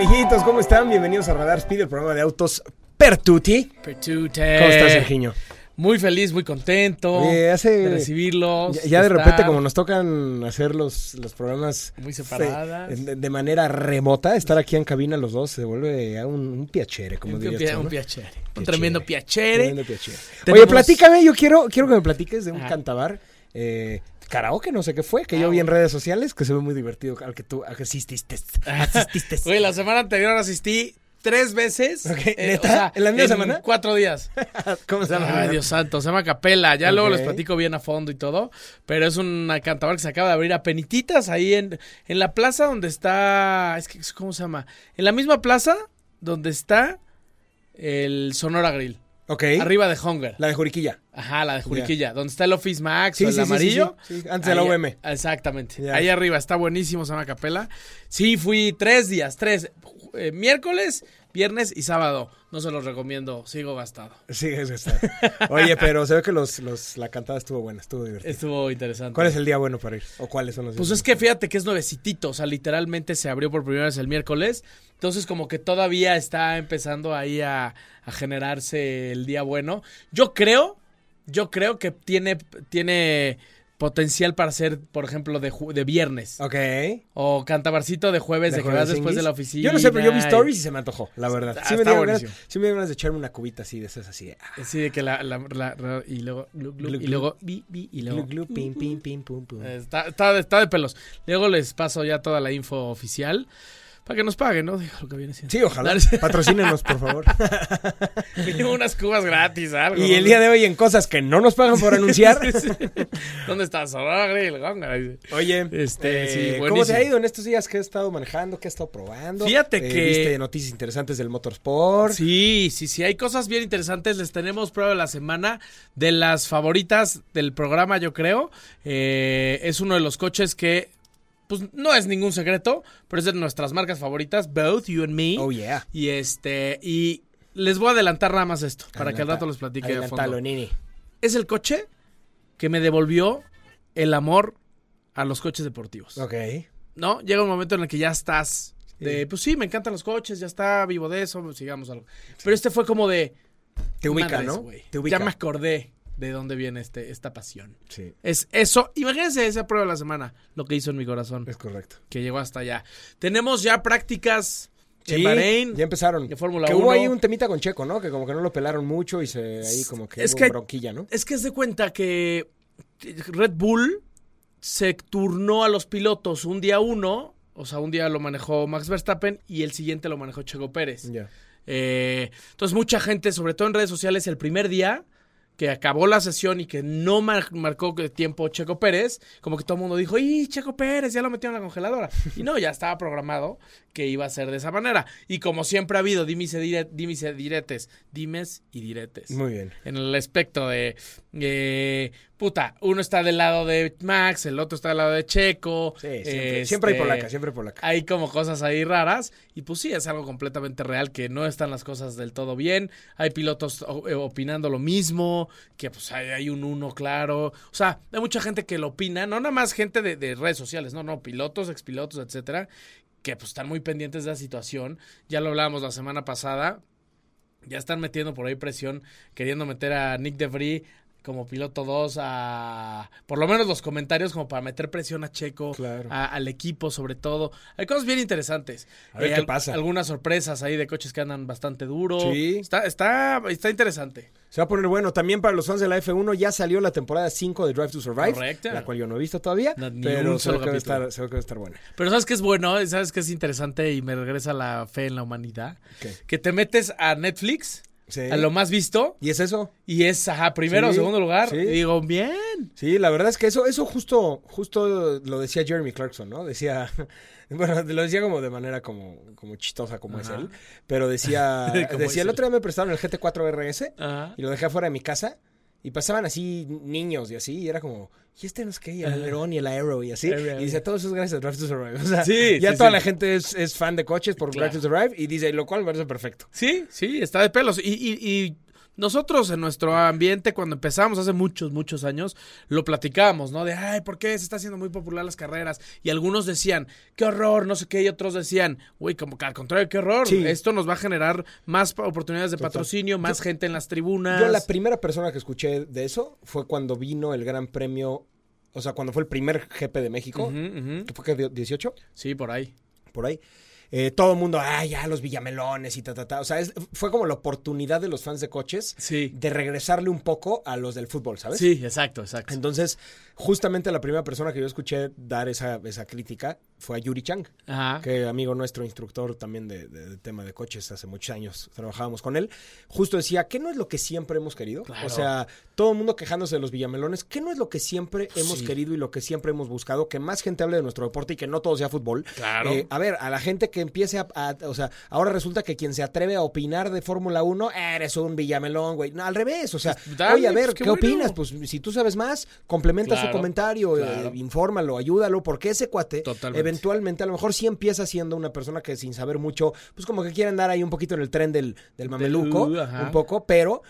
Amiguitos, ¿cómo están? Bienvenidos a Radar Speed, el programa de autos Pertuti. Pertute. ¿Cómo estás, Sergiño? Muy feliz, muy contento Oye, hace- de recibirlos. Ya, ya de estar repente, como nos tocan hacer los, los programas Muy separadas. de, de manera remota, estar aquí en cabina los dos se vuelve a un, un piacere, como un, dirías pia- tú, un piacere. Un tremendo piacere. Tremendo piacere. Tenemos- Oye, platícame, yo quiero, quiero que me platiques de un Ajá. cantabar. Eh, karaoke, no sé qué fue, que Ah, yo vi en redes sociales, que se ve muy divertido, al que tú asististe. asististe. Oye, la semana anterior asistí tres veces. Ok, ¿neta? ¿En la misma semana? Cuatro días. ¿Cómo se llama? Ay, Dios santo, se llama Capela. Ya luego les platico bien a fondo y todo. Pero es una cantabar que se acaba de abrir a penititas ahí en, en la plaza donde está. Es que, ¿cómo se llama? En la misma plaza donde está el Sonora Grill. Ok. Arriba de Hunger. La de Juriquilla. Ajá, la de Juriquilla. Donde está el Office Max Sí, o el sí, amarillo. sí, antes de la UM. Exactamente. Ahí arriba está buenísimo, se Capela. Sí, fui tres días, tres. eh, miércoles, viernes y sábado. No se los recomiendo, sigo gastado. Eso está. Oye, pero se ve que los, los, la cantada estuvo buena, estuvo divertida. Estuvo interesante. ¿Cuál es el día bueno para ir? ¿O cuáles son los Pues días es que fíjate que es nuevecitito, o sea, literalmente se abrió por primera vez el miércoles, entonces como que todavía está empezando ahí a, a generarse el día bueno. Yo creo, yo creo que tiene, tiene potencial para ser, por ejemplo, de, de viernes. Ok. O cantabarcito de jueves, de, que jueves vas después de la oficina. Yo no sé, pero yo vi stories y se me antojó, la verdad. Está- Sí me, dieron ganas, sí me de echarme una cubita así de esas así de... ah, Así de que la, la- la- la- y luego, y luego, bi, bi, y luego. pim, pim, pim, pum, pum. Está, está, está de pelos. Luego les paso ya toda la info oficial. Para que nos paguen, ¿no? Digo, lo que viene siendo. Sí, ojalá. Patrocínenos, por favor. Mínimo unas cubas gratis, algo. y el día de hoy en cosas que no nos pagan por anunciar. ¿Dónde estás? Dice. Oye, Este, eh, sí, ¿cómo te ha ido en estos días que has estado manejando, que has estado probando? Fíjate Eh, que- ¿Viste noticias interesantes del motorsport? Sí, sí, sí. Hay cosas bien interesantes. Les tenemos prueba de la semana de las favoritas del programa, yo creo. Eh, es uno de los coches que, pues, no es ningún secreto, pero es de nuestras marcas favoritas, both you and me. Oh, yeah. Y este, y les voy a adelantar nada más esto, para que al rato les platique de fondo. nini. Es el coche que me devolvió el amor a los coches deportivos. Ok. ¿No? Llega un momento en el que ya estás de, Sí. pues sí, me encantan los coches, ya está, vivo de eso, sigamos algo. Pero este fue como de... Te ubica, madres, ¿no? Te ubica. Ya me acordé de dónde viene este, esta pasión. Sí, Es eso, imagínense esa prueba de la semana, lo que hizo en mi corazón, es correcto. que llegó hasta allá. Tenemos ya prácticas en Sí, Bahrein. ya empezaron. de Fórmula que hubo 1. ahí un temita con Checo, ¿no? Que como que no lo pelaron mucho y se ahí como que Es hubo que- bronquilla, ¿no? Es que es de cuenta que Red Bull se turnó a los pilotos un día uno, o sea, un día lo manejó Max Verstappen y el siguiente lo manejó Checo Pérez. Ya. Eh, entonces mucha gente, sobre todo en redes sociales, el primer día que acabó la sesión y que no mar- marcó tiempo Checo Pérez, como que todo el mundo dijo, ¡y Checo Pérez! Ya lo metieron en la congeladora. Y no, ya estaba programado que iba a ser de esa manera. Y como siempre ha habido dimes y, dire- dimes y diretes, dimes y diretes Muy bien. en el aspecto de, eh, puta, uno está del lado de Max, el otro está del lado de Checo. Sí, siempre, este, siempre hay polaca, siempre hay polaca. Hay como cosas ahí raras y pues sí, es algo completamente real que no están las cosas del todo bien. Hay pilotos eh, opinando lo mismo, que pues hay, hay un uno claro. O sea, hay mucha gente que lo opina, no nada más gente de, de redes sociales, no, no, pilotos, expilotos, etcétera, que pues están muy pendientes de la situación. Ya lo hablábamos la semana pasada. Ya están metiendo por ahí presión, queriendo meter a Nick DeVry como piloto 2 a por lo menos los comentarios como para meter presión a Checo, Claro. a- al equipo sobre todo. Hay cosas bien interesantes. A ver qué pasa. Algunas sorpresas ahí de coches que andan bastante duro. Sí. Está, está, está interesante. Se va a poner bueno. También para los fans de la F1 ya salió la temporada 5 de Drive to Survive. Correcto. La cual yo no he visto todavía. No, ni pero un se que va a estar, se ve que va a estar buena. Pero ¿sabes qué es bueno? ¿Sabes qué es interesante y me regresa la fe en la humanidad? Que te metes a Netflix Sí. a lo más visto. ¿Y es eso? Y es, ajá, primero Sí, segundo lugar. sí. Y digo, bien. Sí, la verdad es que eso, eso justo, justo lo decía Jeremy Clarkson, ¿no? Decía, bueno, lo decía como de manera como, como chistosa como es él, pero decía, decía el otro día me prestaron el GT4 RS Ajá. y lo dejé afuera de mi casa y pasaban así niños y así y era como, y este no es qué, y el alerón y el aero y así, Aero. y dice, todo eso es gracias a Drive to Survive, o sea, Sí, ya sí, toda sí. la gente es, es fan de coches por Claro. Drive to Survive y dice, lo cual me parece perfecto. Sí, sí, está de pelos. Y, y- y nosotros en nuestro ambiente, cuando empezamos hace muchos, muchos años, lo platicábamos, ¿no? De, ay, ¿por qué se está haciendo muy popular las carreras? Y algunos decían, qué horror, no sé qué, y otros decían, güey, como que al contrario, qué horror. Sí. Esto nos va a generar más oportunidades de Total. patrocinio, más gente en las tribunas. Yo la primera persona que escuché de eso fue cuando vino el Gran Premio, o sea, cuando fue el primer GP de México, que fue que 18, Sí, por ahí. por ahí. Eh, todo el mundo, ah, ya los villamelones y ta, ta, ta. O sea, es- fue como la oportunidad de los fans de coches Sí. de regresarle un poco a los del fútbol, ¿sabes? Sí, exacto, exacto. Entonces, justamente la primera persona que yo escuché dar esa, esa crítica fue a Yuri Chang, Ajá. que amigo nuestro, instructor también de, de- de tema de coches, hace muchos años trabajábamos con él. Justo decía, ¿qué no es lo que siempre hemos querido? Claro. O sea, todo el mundo quejándose de los villamelones, ¿qué no es lo que siempre hemos Sí. querido y lo que siempre hemos buscado? Que más gente hable de nuestro deporte y que no todo sea fútbol. Claro. Eh, a ver, a la gente que empiece a, a- O sea, ahora resulta que quien se atreve a opinar de Fórmula 1, eres un villamelón, güey. No, al revés, o sea, Pues, dale, oye, a ver, pues, ¿qué, qué bueno. opinas? Pues si tú sabes más, complementa su Claro, comentario, eh, claro. infórmalo, ayúdalo, porque ese cuate, Totalmente. eventualmente, a lo mejor sí empieza siendo una persona que sin saber mucho, pues como que quiere andar ahí un poquito en el tren del, del mameluco, uh, ajá. un poco, pero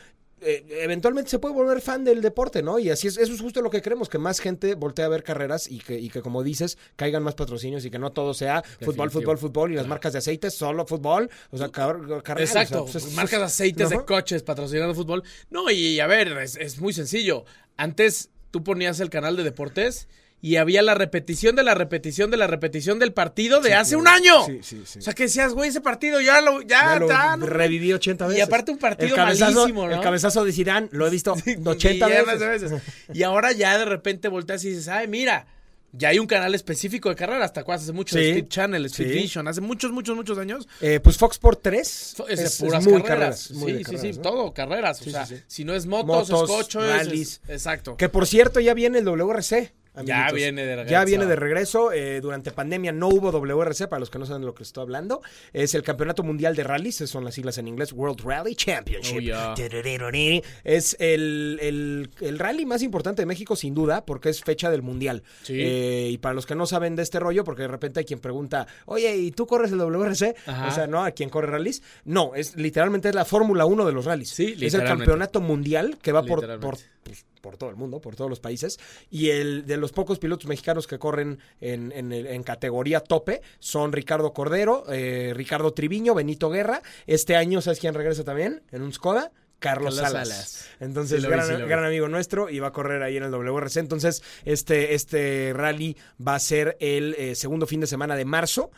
eh, eventualmente se puede volver fan del deporte, ¿no? Y así es, eso es justo lo que queremos, que más gente voltee a ver carreras y que, y que como dices, caigan más patrocinios y que no todo sea fútbol, Definitivo. fútbol, fútbol y las marcas de aceites, solo fútbol, o sea, car- carnal, Exacto, o sea, pues, es- marcas es- aceites de coches patrocinando fútbol. No, y, y a ver, es, es muy sencillo. Antes tú ponías el canal de deportes y había la repetición de la repetición de la repetición del partido de hace un año. Sí, sí, sí. O sea, que decías, güey, ese partido ya lo, ya, Ya lo reviví 80 Y veces. aparte un partido el cabezazo, malísimo, ¿no? El cabezazo de Zidane lo he visto 80 millones veces. Y ahora ya de repente volteas y dices, ay, mira, ya hay un canal específico de carreras. ¿Te acuerdas? Hace mucho, Sí. Speed Channel, Speed Sí. Vision, hace muchos, muchos, muchos años. Eh, pues Fox Sport 3 Es, es, puras es muy carreras. muy sí, sí, carreras, sí, ¿no? todo, carreras. O sea, si no es motos, Motos, es coches, rallies. es- exacto. Que por cierto ya viene el WRC. Ya viene de regreso. Ya viene de regreso. eh, durante pandemia no hubo WRC, para los que no saben de lo que estoy hablando. Es el Campeonato Mundial de Rallies, esas son las siglas en inglés, World Rally Championship. Oh, yeah. Es el, el- el rally más importante de México, sin duda, porque es fecha del Mundial. Sí. Eh, y para los que no saben de este rollo, porque de repente hay quien pregunta, oye, ¿y tú corres el WRC? Ajá. O sea, ¿no? ¿A quién corre rallies? No, es literalmente es la Fórmula 1 de los rallies. Sí, Es el campeonato mundial que va por, pues, por todo el mundo, por todos los países. Y el de los pocos pilotos mexicanos que corren en, en categoría tope son Ricardo Cordero, eh, Ricardo Triviño, Benito Guerra. Este año, ¿sabes quién regresa también? En un Skoda. Carlos Carlos Salas. Salas. Entonces, Sí sí gran amigo nuestro y va a correr ahí en el WRC. Entonces, este, este rally va a ser el eh, segundo fin de semana de marzo,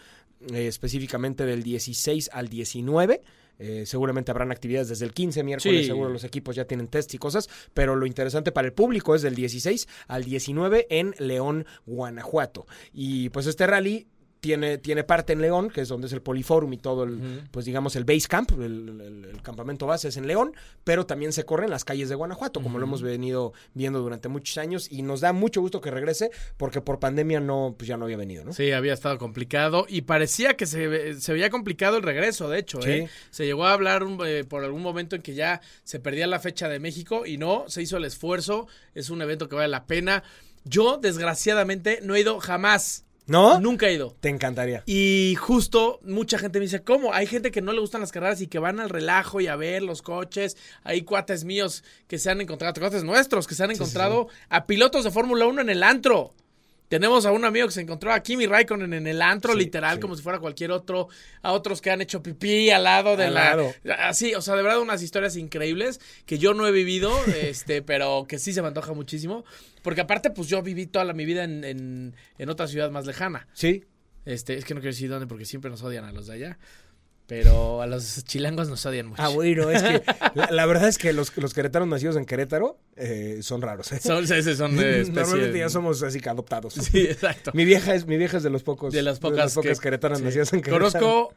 eh, específicamente del 16 al 19. Eh, seguramente habrán actividades desde el 15 miércoles, Sí. seguro los equipos ya tienen test y cosas, pero lo interesante para el público es del 16 al 19 en León, Guanajuato. Y pues este rally tiene, tiene parte en León, que es donde es el Poliforum y todo el, pues digamos el base camp, el, el- el campamento base es en León, pero también se corre en las calles de Guanajuato, como lo hemos venido viendo durante muchos años, y nos da mucho gusto que regrese, porque por pandemia no, pues ya no había venido, ¿no? Sí, había estado complicado y parecía que se, se veía complicado el regreso, de hecho. Sí. ¿eh? Se llegó a hablar un- eh, por algún momento en que ya se perdía la fecha de México y no, se hizo el esfuerzo. Es un evento que vale la pena. Yo, desgraciadamente, no he ido jamás. ¿No? Nunca he ido. Te encantaría. Y justo mucha gente me dice, ¿cómo? Hay gente que no le gustan las carreras y que van al relajo y a ver los coches. Hay cuates míos que se han encontrado, cuates nuestros que se han encontrado a pilotos de Fórmula 1 en el antro. Tenemos a un amigo que se encontró a Kimi Raikkonen en el antro, Sí, literal, sí. como si fuera cualquier otro. A otros que han hecho pipí al lado de Al la. lado. Así, o sea, de verdad, unas historias increíbles que yo no he vivido, este, pero que sí se me antoja muchísimo. Porque aparte, pues yo viví toda la, mi vida en, en, en otra ciudad más lejana. Sí. Este, es que no quiero decir dónde porque siempre nos odian a los de allá. Pero a los chilangos nos odian mucho. Ah, bueno, es que la, la verdad es que los, los queretanos nacidos en Querétaro eh, son raros. ¿eh? Son, sí, son de especie- Normalmente ya somos así que adoptados. Sí, exacto. Mi vieja es, mi vieja es de los pocos. De las pocas, que- queretanas sí. nacidas en Querétaro. Conozco,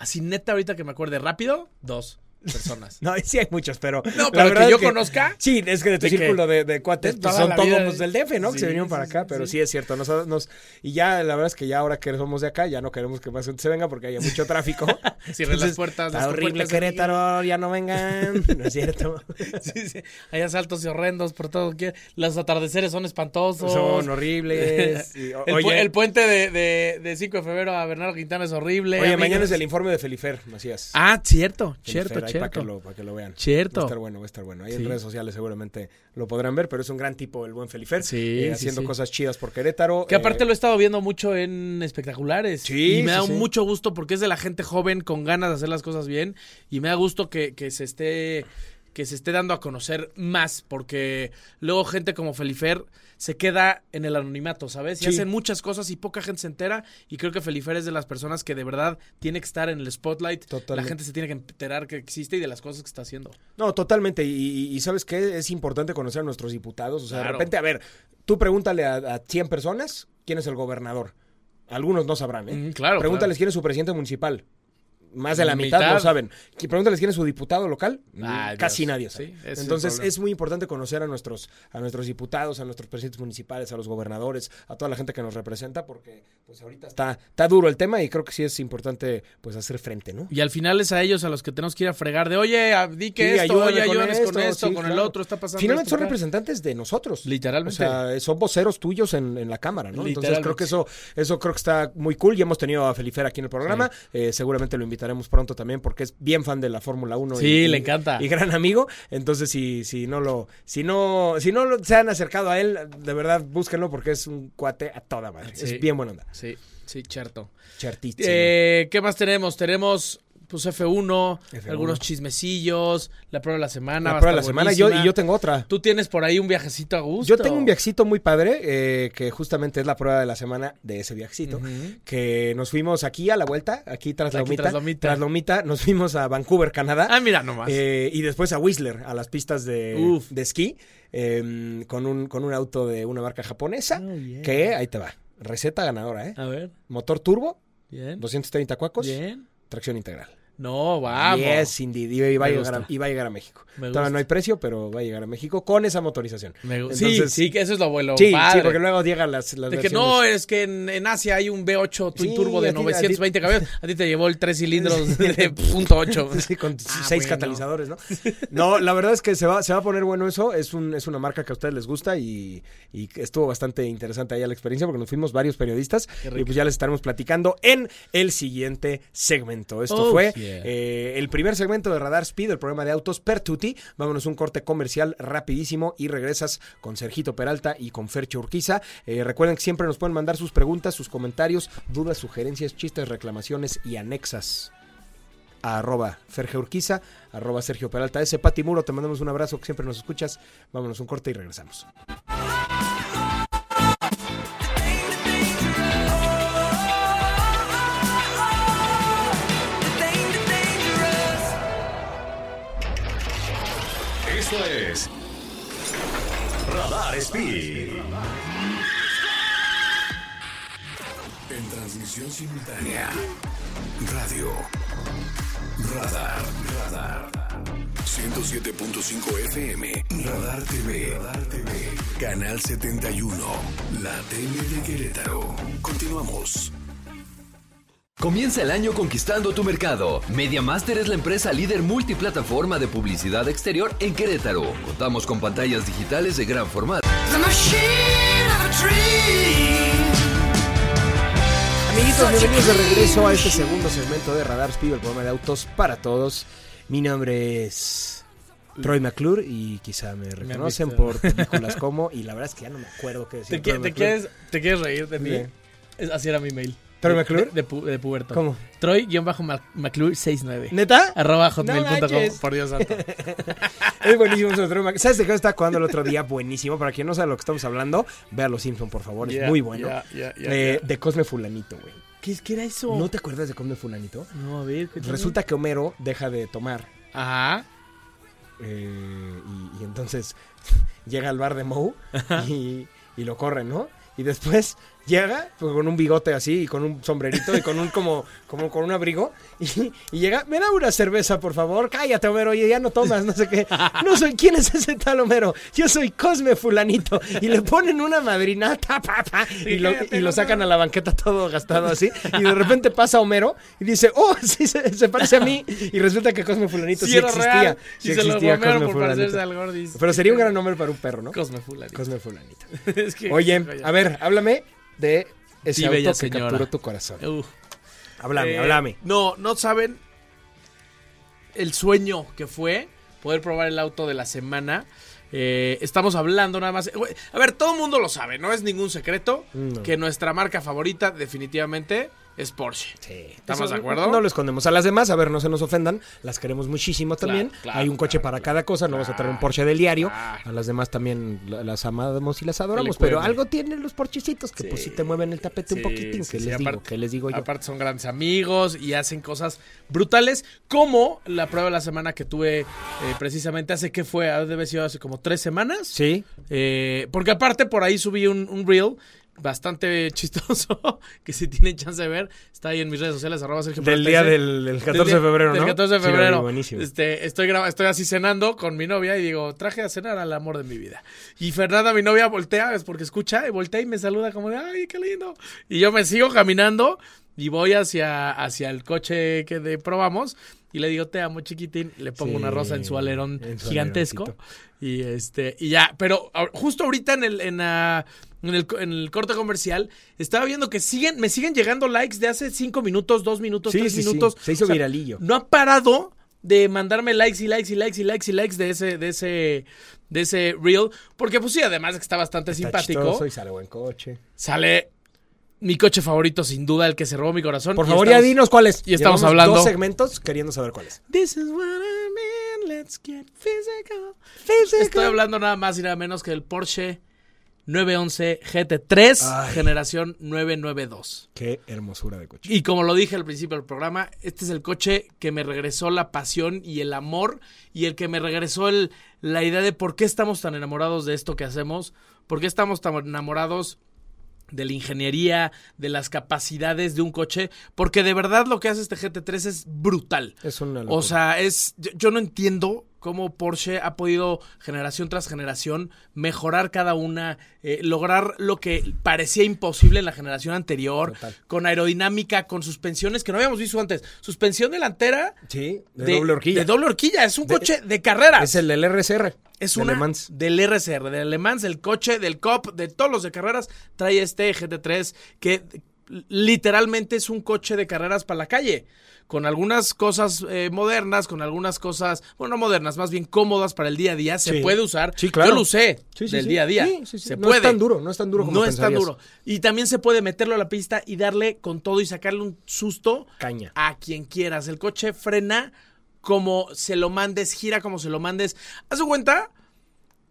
así neta ahorita que me acuerde rápido, dos. Personas. No, sí hay muchos, pero. No, pero que yo es conozca. Sí, es que de tu De que- círculo de, de cuates de pues, son todos los del DF, ¿no? que se vinieron para acá, pero sí. sí es cierto. Nos, nos- y ya la verdad es que ya ahora que somos de acá, ya no queremos que más gente se venga porque haya mucho tráfico. Cierren las puertas. Está las horrible Querétaro, ya no vengan. No es cierto. Sí, sí. Hay asaltos y horrendos por todo. Los atardeceres son espantosos. Son horribles. O- El, pu- el puente de, de, de 5 de febrero a Bernardo Quintana es horrible. oye, amigos. mañana es el informe de Felifer, Macías. Ah, cierto, Felifer, cierto, Para que, lo, para que lo vean. Cierto. Va a estar bueno, va a estar bueno. Ahí en redes sociales seguramente lo podrán ver, pero es un gran tipo el buen Felifer. Sí, eh, haciendo sí. cosas chidas por Querétaro. Que aparte eh, lo he estado viendo mucho en espectaculares. Sí, Y me da mucho gusto porque es de la gente joven con ganas de hacer las cosas bien. Y me da gusto que, que se esté que se esté dando a conocer más. Porque luego gente como Felifer se queda en el anonimato, ¿sabes? Y Sí. hacen muchas cosas y poca gente se entera. Y creo que Felifer es de las personas que de verdad tiene que estar en el spotlight. Totalmente. La gente se tiene que enterar que existe y de las cosas que está haciendo. No, totalmente. Y, ¿sabes qué? Es importante conocer a nuestros diputados. O sea, de repente, a ver, tú pregúntale a, a 100 personas quién es el gobernador. Algunos no sabrán, ¿eh? Mm, claro, Pregúntales quién es su presidente municipal. Más de la mitad, Mitad. lo saben. Pregúntales quién es su diputado local. Ah, Casi Dios. nadie sabe. Sí, ese es el Entonces es muy importante conocer a nuestros, a nuestros diputados, a nuestros presidentes municipales, a los gobernadores, a toda la gente que nos representa, porque pues ahorita está, está duro el tema y creo que sí es importante pues hacer frente, ¿no? Y al final es a ellos a los que tenemos que ir a fregar de, oye, a- di que Sí, esto, ayúdame oye, con ayúdanos con esto, esto, sí, con el otro, está pasando Finalmente esto son representantes de nosotros. Literalmente. O sea, son voceros tuyos en, en la Cámara, ¿no? Entonces creo que eso, eso creo que está muy cool. Ya hemos tenido a Felifer aquí en el programa. Eh, seguramente lo invitaremos pronto también porque es bien fan de la Fórmula 1. Sí, y- le encanta. Y gran amigo. Entonces, si, si no lo, si no, si no lo- se han acercado a él, de verdad, búsquenlo porque es un cuate a toda madre. Sí. Es bien buena onda. Sí, sí, cierto. Eh, ¿Qué más tenemos? Tenemos pues F1, F1. algunos chismecillos, la prueba de la semana. la prueba de la semana. Yo, y yo tengo otra. Tú tienes por ahí un viajecito a gusto. Yo tengo un viajecito muy padre, eh, que justamente es la prueba de la semana de ese viajecito. Que nos fuimos aquí a la vuelta, aquí tras Aquí Lomita. tras Lomita. Tras Lomita, nos fuimos a Vancouver, Canadá. Ah, mira nomás. eh, y después a Whistler, a las pistas de, Uf. de esquí, eh, con, un, con un auto de una marca japonesa. Oh, yeah. Que ahí te va. Receta ganadora, ¿eh? A ver, Motor turbo, bien. 230 cuacos, Bien. tracción integral. No, vamos. Yes, indeed. Y, y va a llegar a, gusta. va a llegar a México. Me Todavía gusta. no hay precio, pero va a llegar a México con esa motorización. Me gu- Entonces- sí, sí, que eso es lo bueno. Sí, padre. sí, porque luego llegan las, las De que no, es que en, en Asia hay un V8 Twin Sí, Turbo de ti- a ti- 920 caballos. A ti te llevó el 3 cilindros de punto .8. Sí, con Ah, seis bueno. catalizadores, ¿no? No, la verdad es que se va, se va a poner bueno eso. Es, un, es una marca que a ustedes les gusta y, y estuvo bastante interesante allá la experiencia porque nos fuimos varios periodistas y pues ya les estaremos platicando en el siguiente segmento. Esto Oh, fue yeah. Eh, el primer segmento de Radar Speed, el programa de autos per tutti. Vámonos un corte comercial rapidísimo y regresas con Sergito Peralta y con Fercho Urquiza. Eh, recuerden que siempre nos pueden mandar sus preguntas, sus comentarios, dudas, sugerencias, chistes, reclamaciones y anexas a arroba Urquiza, arroba Sergio Peralta S. Pati Muro, te mandamos un abrazo que siempre nos escuchas. Vámonos un corte y regresamos. Speed. En transmisión simultánea. Radio. Radar. Radar. 107.5 FM. Radar TV. Radar TV. Canal 71. La tele de Querétaro. Continuamos. Comienza el año conquistando tu mercado. MediaMaster es la empresa líder multiplataforma de publicidad exterior en Querétaro. Contamos con pantallas digitales de gran formato. Amiguitos, bienvenidos de regreso a este segundo segmento de Radar Speed, el programa de autos para todos. Mi nombre es Troy McClure y quizá me reconocen por películas como, y la verdad es que ya no me acuerdo qué decir. ¿Te, qui- te quieres, ¿Te quieres reír de mí? Bien. Así era mi mail. ¿Troy De- McClure? De, de, pu- de puberto. ¿Cómo? Troy-McClure69. ¿Neta? Arroba hotmail.com. por Dios santo. Es buenísimo ese Troy Mac- ¿Sabes de qué estaba jugando el otro día? Buenísimo. Para quien no sabe lo que estamos hablando, vea Los Simpson, por favor. Es muy bueno. Eh. De Cosme Fulanito, güey. ¿Qué, es- ¿Qué era eso? ¿No te acuerdas de Cosme Fulanito? No, a ver. Resulta que Homero deja de tomar. Ajá. eh, y, y entonces llega al bar de Moe y, y lo corren, ¿no? Y después Llega pues, con un bigote así y con un sombrerito y con un como, como con un abrigo. Y, y llega, me da una cerveza, por favor. Cállate, Homero, oye, ya no tomas, no sé qué. No soy, ¿quién es ese tal Homero? Yo soy Cosme Fulanito. Y le ponen una madrinata, y, lo, y lo sacan a la banqueta todo gastado así. Y de repente pasa Homero y dice, oh, sí, se, se parece a mí. Y resulta que Cosme Fulanito sí, existía. real. Sí y se lo existía Cosme Fulanito. al Gordis. Pero sería un gran nombre para un perro, ¿no? Cosme Fulanito. Cosme Fulanito. Es que- Oye, Oye. a ver, háblame de ese Sí, auto bella que señora. capturó tu corazón. Uf. Háblame, Eh, háblame. No, no saben el sueño que fue poder probar el auto de la semana. Eh, estamos hablando nada más. A ver, todo el mundo lo sabe, no es ningún secreto No. que nuestra marca favorita definitivamente es Porsche. Sí. ¿Estamos Eso de acuerdo? No lo escondemos. A las demás, a ver, no se nos ofendan. Las queremos muchísimo también. claro, Hay un coche para cada cosa. No vas a traer un Porsche del diario. A las demás también la- las amamos y las Que adoramos. Pero algo tienen los porchecitos que pues sí te mueven el tapete un Sí, poquitín. sí, ¿Qué sí, les digo? aparte- ¿Qué les digo yo? Aparte son grandes amigos y hacen cosas brutales, como la prueba de la semana que tuve eh, precisamente hace que fue, ha de haber sido hace como tres semanas. Sí. Eh, porque aparte por ahí subí un, un reel bastante chistoso, que si tienen chance de ver, está ahí en mis redes sociales, arroba Sergio Del día del, del 14 Del día- de febrero, ¿no? Del 14 de Sí, febrero. buenísimo. Este, estoy, estoy así cenando con mi novia y digo, traje a cenar al amor de mi vida. Y Fernanda, mi novia, voltea, es porque escucha, y voltea y me saluda como de, ay, qué lindo. Y yo me sigo caminando y voy hacia, hacia el coche que de- probamos. Y le digo, te amo, chiquitín. Le pongo Sí, una rosa en su alerón en su gigantesco. aleroncito. Y este, y ya, pero justo ahorita en el, en, la- en el, en el corte comercial, estaba viendo que siguen, me siguen llegando likes de hace cinco minutos, dos minutos, Sí, tres sí, sí. minutos. Se hizo O sea, viralillo. No ha parado de mandarme likes y likes y likes y likes y likes de ese, de ese, de ese reel. Porque pues sí, además de que está bastante Está simpático, y sale buen coche. sale mi coche favorito, sin duda, el que se robó mi corazón. Por favor, estamos- ya dinos cuál es. y estamos Llevamos hablando- dos segmentos queriendo saber cuál es. This is what I mean, let's get physical. Estoy hablando nada más y nada menos que del Porsche 911 GT3, Ay. generación 992. Qué hermosura de coche. Y como lo dije al principio del programa, este es el coche que me regresó la pasión y el amor y el que me regresó el, la idea de por qué estamos tan enamorados de esto que hacemos, por qué estamos tan enamorados de la ingeniería, de las capacidades de un coche, porque de verdad lo que hace este GT3 es brutal. Es una locura. O sea, es yo, yo no entiendo cómo Porsche ha podido generación tras generación mejorar cada una, eh, lograr lo que parecía imposible en la generación anterior, Total. con aerodinámica, con suspensiones que no habíamos visto antes. Suspensión delantera Sí, de, doble horquilla. De doble horquilla, es un De- coche de carreras. Es el del RSR. Es de una Le Mans. del RCR, del Le Mans, del coche, del COP, de todos los de carreras, trae este GT3 que literalmente es un coche de carreras para la calle, con algunas cosas eh, modernas, con algunas cosas, bueno, no modernas, más bien cómodas para el día a día, se Sí. puede usar. Sí, claro. Yo lo usé Sí, del día a día. Sí, sí, sí. Se No puede. es tan duro, no es tan duro como No es tan duro. Y también se puede meterlo a la pista y darle con todo y sacarle un susto Caña. a quien quieras. El coche frena como se lo mandes, gira como se lo mandes. Haz de cuenta